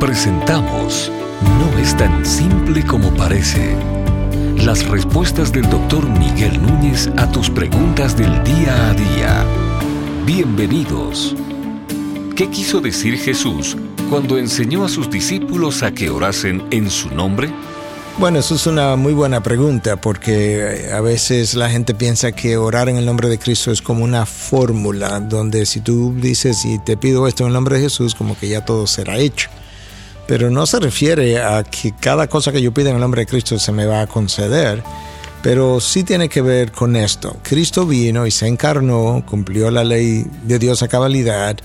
Presentamos No es tan simple como parece. Las respuestas del doctor Miguel Núñez a tus preguntas del día a día. Bienvenidos. ¿Qué quiso decir Jesús cuando enseñó a sus discípulos a que orasen en su nombre? Bueno, eso es una muy buena pregunta porque eh, a veces la gente piensa que orar en el nombre de Cristo es como una fórmula donde si tú dices y te pido esto en el nombre de Jesús, como que ya todo será hecho. Pero no se refiere a que cada cosa que yo pida en el nombre de Cristo se me va a conceder, pero sí tiene que ver con esto. Cristo vino y se encarnó, cumplió la ley de Dios a cabalidad,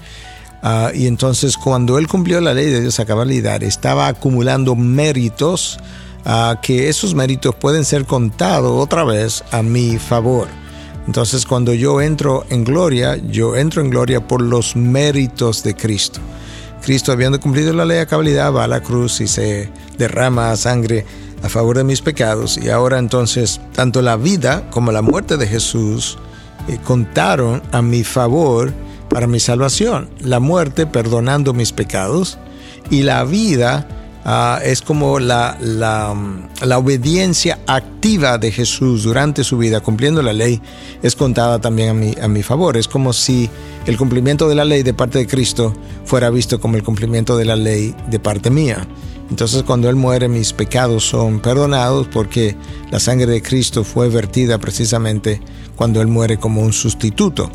ah, y entonces cuando Él cumplió la ley de Dios a cabalidad, estaba acumulando méritos que esos méritos pueden ser contados otra vez a mi favor. Entonces cuando yo entro en gloria, yo entro en gloria por los méritos de Cristo. Cristo, habiendo cumplido la ley a cabalidad, va a la cruz y se derrama sangre a favor de mis pecados. Y ahora entonces, tanto la vida como la muerte de Jesús eh, contaron a mi favor para mi salvación. La muerte perdonando mis pecados y la vida Ah, es como la, la, la, obediencia activa de Jesús durante su vida, cumpliendo la ley, es contada también a mi, a mi favor. Es como si el cumplimiento de la ley de parte de Cristo fuera visto como el cumplimiento de la ley de parte mía. Entonces cuando Él muere mis pecados son perdonados porque la sangre de Cristo fue vertida precisamente cuando Él muere como un sustituto.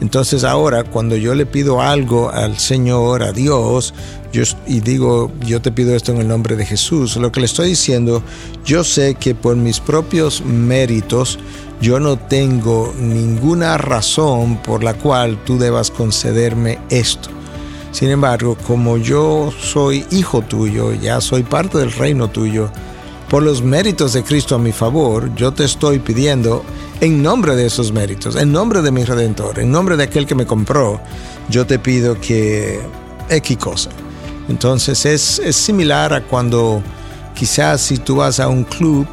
Entonces ahora cuando yo le pido algo al Señor, a Dios, yo, y digo, yo te pido esto en el nombre de Jesús, lo que le estoy diciendo, yo sé que por mis propios méritos, yo no tengo ninguna razón por la cual tú debas concederme esto. Sin embargo, como yo soy hijo tuyo, ya soy parte del reino tuyo, por los méritos de Cristo a mi favor, yo te estoy pidiendo en nombre de esos méritos, en nombre de mi redentor, en nombre de aquel que me compró, yo te pido que X cosa. Entonces es, similar a cuando quizás si tú vas a un club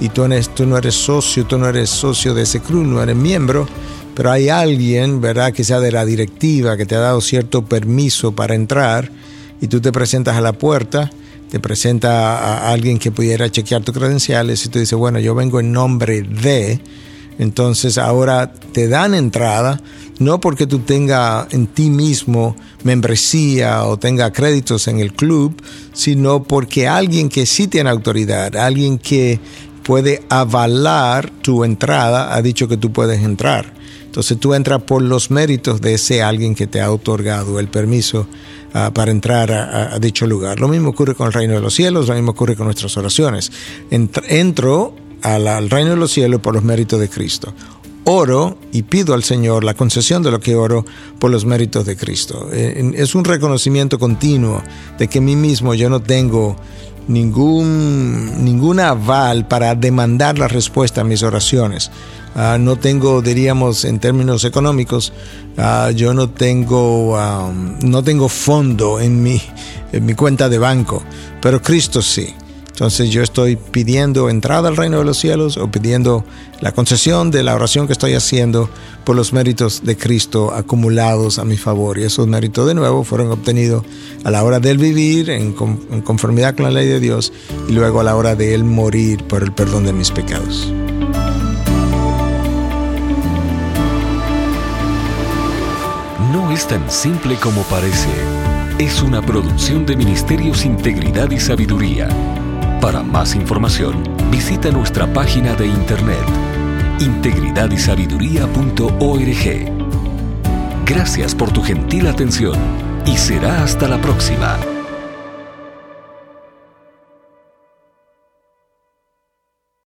y tú, tú no eres socio, tú no eres socio de ese club, no eres miembro, pero hay alguien, ¿verdad?, que sea de la directiva, que te ha dado cierto permiso para entrar y tú te presentas a la puerta, te presenta a alguien que pudiera chequear tus credenciales y tú dices, bueno, yo vengo en nombre de entonces ahora te dan entrada, no porque tú tengas en ti mismo membresía o tenga créditos en el club, sino porque alguien que sí tiene autoridad, alguien que puede avalar tu entrada, ha dicho que tú puedes entrar. Entonces tú entras por los méritos de ese alguien que te ha otorgado el permiso ah, para entrar a, dicho lugar. Lo mismo ocurre con el reino de los cielos, lo mismo ocurre con nuestras oraciones. entro al, reino de los cielos por los méritos de Cristo. Oro y pido al Señor la concesión de lo que oro por los méritos de Cristo. Eh, es un reconocimiento continuo de que mí mismo yo no tengo ningún, ningún aval para demandar la respuesta a mis oraciones. Ah, no tengo, diríamos, en términos económicos, ah, yo no tengo, no tengo fondo en mi, en mi cuenta de banco, pero Cristo sí. Entonces yo estoy pidiendo entrada al reino de los cielos o pidiendo la concesión de la oración que estoy haciendo por los méritos de Cristo acumulados a mi favor. Y esos méritos de nuevo fueron obtenidos a la hora de él vivir en, conformidad con la ley de Dios y luego a la hora de él morir por el perdón de mis pecados. No es tan simple como parece. Es una producción de Ministerios Integridad y Sabiduría para más información, visita nuestra página de internet integridadysabiduría.org. Gracias por tu gentil atención y será hasta la próxima.